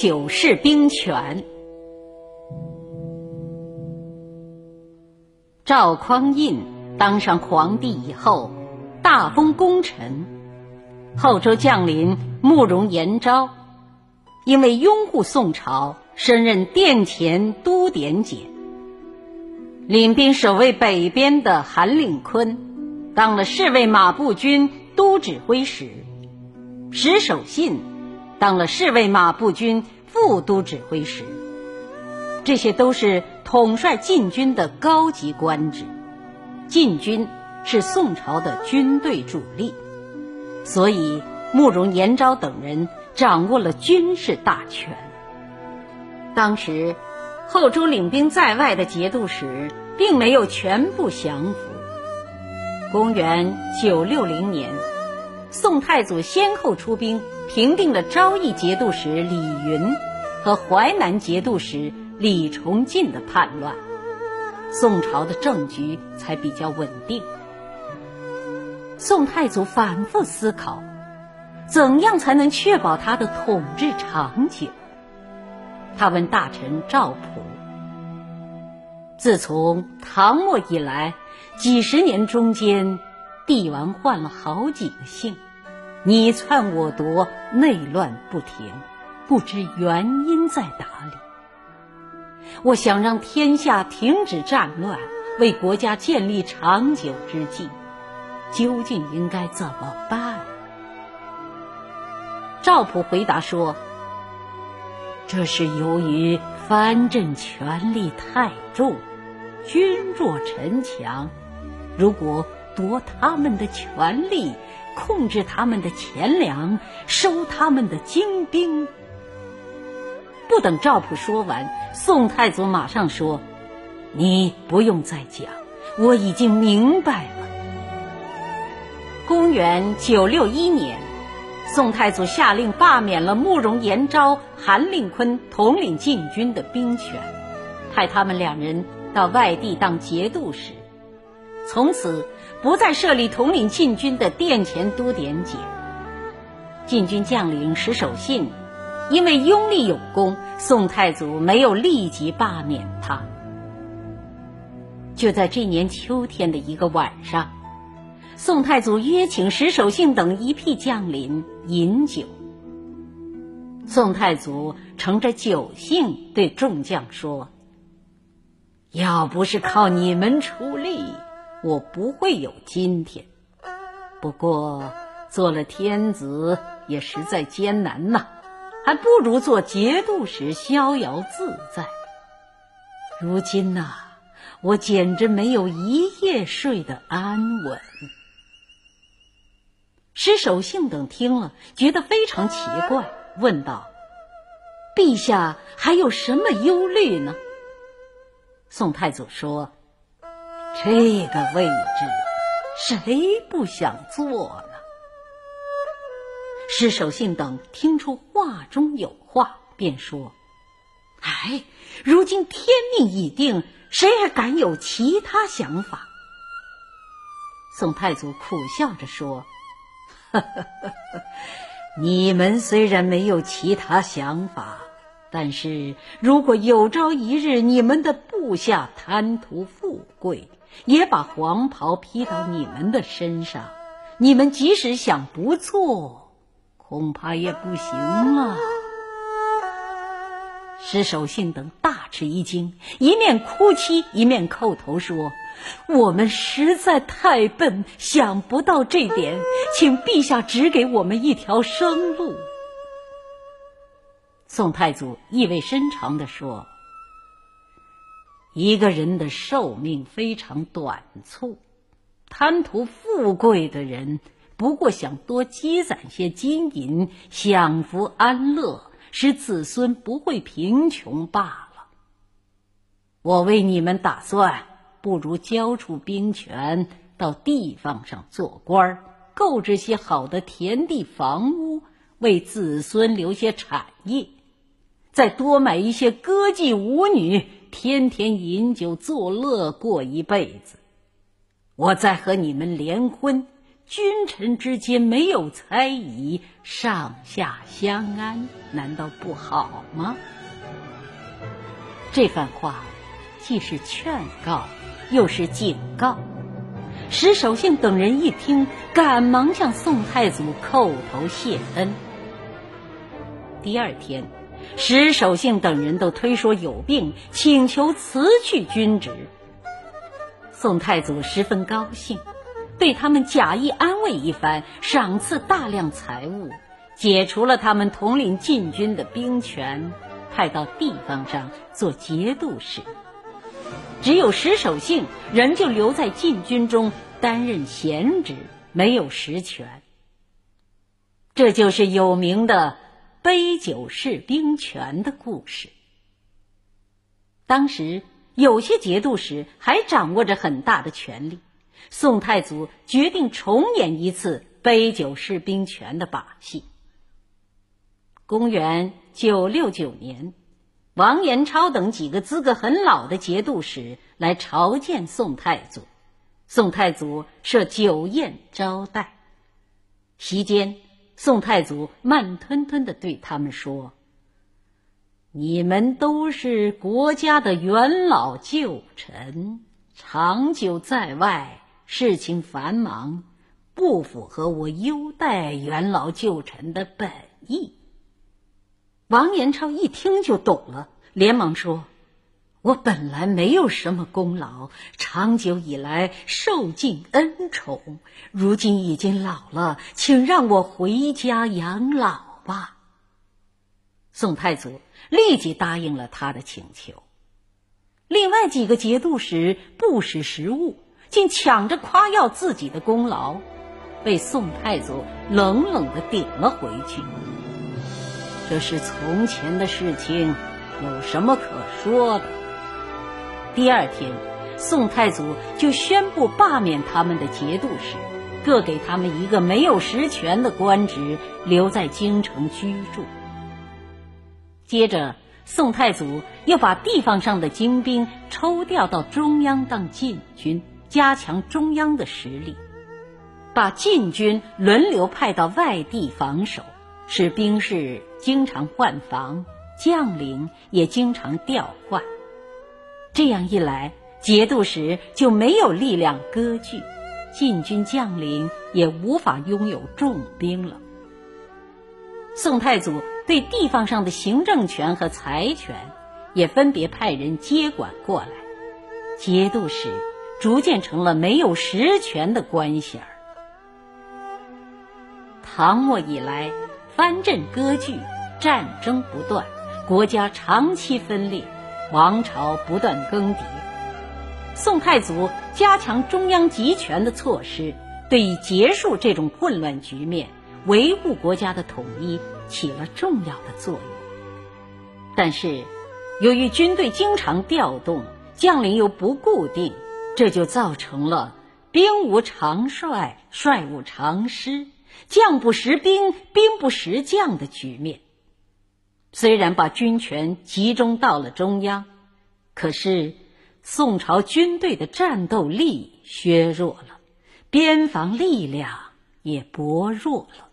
九世兵权。赵匡胤当上皇帝以后，大封功臣。后周将领慕容延昭，因为拥护宋朝，升任殿前都点检。领兵守卫北边的韩令坤，当了侍卫马步军都指挥使；石守信当了侍卫马步军副都指挥使。这些都是。统帅禁军的高级官职，禁军是宋朝的军队主力，所以慕容延昭等人掌握了军事大权。当时，后周领兵在外的节度使并没有全部降服。公元九六零年，宋太祖先后出兵平定了昭义节度使李云和淮南节度使。李崇进的叛乱，宋朝的政局才比较稳定。宋太祖反复思考，怎样才能确保他的统治长久？他问大臣赵普：“自从唐末以来，几十年中间，帝王换了好几个姓，你篡我夺，内乱不停，不知原因在哪里？”我想让天下停止战乱，为国家建立长久之计，究竟应该怎么办？赵普回答说：“这是由于藩镇权力太重，君弱臣强。如果夺他们的权力，控制他们的钱粮，收他们的精兵。”不等赵普说完，宋太祖马上说：“你不用再讲，我已经明白了。”公元九六一年，宋太祖下令罢免了慕容延昭、韩令坤统领禁军的兵权，派他们两人到外地当节度使，从此不再设立统领禁军的殿前都点检。禁军将领石守信。因为拥立有功，宋太祖没有立即罢免他。就在这年秋天的一个晚上，宋太祖约请石守信等一批将领饮酒。宋太祖乘着酒兴对众将说：“要不是靠你们出力，我不会有今天。不过做了天子也实在艰难呐。”还不如做节度使逍遥自在。如今呐，我简直没有一夜睡得安稳。石守信等听了，觉得非常奇怪，问道：“陛下还有什么忧虑呢？”宋太祖说：“这个位置，谁不想坐呢？”施守信等听出话中有话，便说：“哎，如今天命已定，谁还敢有其他想法？”宋太祖苦笑着说：“呵呵呵你们虽然没有其他想法，但是如果有朝一日你们的部下贪图富贵，也把黄袍披到你们的身上，你们即使想不做。”恐怕也不行了。石守信等大吃一惊，一面哭泣，一面叩头说：“我们实在太笨，想不到这点，请陛下指给我们一条生路。”宋太祖意味深长地说：“一个人的寿命非常短促，贪图富贵的人。”不过想多积攒些金银，享福安乐，使子孙不会贫穷罢了。我为你们打算，不如交出兵权，到地方上做官，购置些好的田地房屋，为子孙留些产业，再多买一些歌妓舞女，天天饮酒作乐过一辈子。我再和你们联婚。君臣之间没有猜疑，上下相安，难道不好吗？这番话既是劝告，又是警告。石守信等人一听，赶忙向宋太祖叩头谢恩。第二天，石守信等人都推说有病，请求辞去军职。宋太祖十分高兴。对他们假意安慰一番，赏赐大量财物，解除了他们统领禁军的兵权，派到地方上做节度使。只有石守信仍旧留在禁军中担任闲职，没有实权。这就是有名的杯酒释兵权的故事。当时有些节度使还掌握着很大的权力。宋太祖决定重演一次杯酒释兵权的把戏。公元九六九年，王延超等几个资格很老的节度使来朝见宋太祖，宋太祖设酒宴招待。席间，宋太祖慢吞吞的对他们说：“你们都是国家的元老旧臣，长久在外。”事情繁忙，不符合我优待元老旧臣的本意。王延超一听就懂了，连忙说：“我本来没有什么功劳，长久以来受尽恩宠，如今已经老了，请让我回家养老吧。”宋太祖立即答应了他的请求。另外几个节度使不识时务。竟抢着夸耀自己的功劳，被宋太祖冷冷的顶了回去。这是从前的事情，有什么可说的？第二天，宋太祖就宣布罢免他们的节度使，各给他们一个没有实权的官职，留在京城居住。接着，宋太祖又把地方上的精兵抽调到中央当禁军。加强中央的实力，把禁军轮流派到外地防守，使兵士经常换防，将领也经常调换。这样一来，节度使就没有力量割据，禁军将领也无法拥有重兵了。宋太祖对地方上的行政权和财权，也分别派人接管过来，节度使。逐渐成了没有实权的官衔儿。唐末以来，藩镇割据，战争不断，国家长期分裂，王朝不断更迭。宋太祖加强中央集权的措施，对结束这种混乱局面、维护国家的统一起了重要的作用。但是，由于军队经常调动，将领又不固定。这就造成了兵无常帅，帅无常师，将不识兵，兵不识将的局面。虽然把军权集中到了中央，可是宋朝军队的战斗力削弱了，边防力量也薄弱了。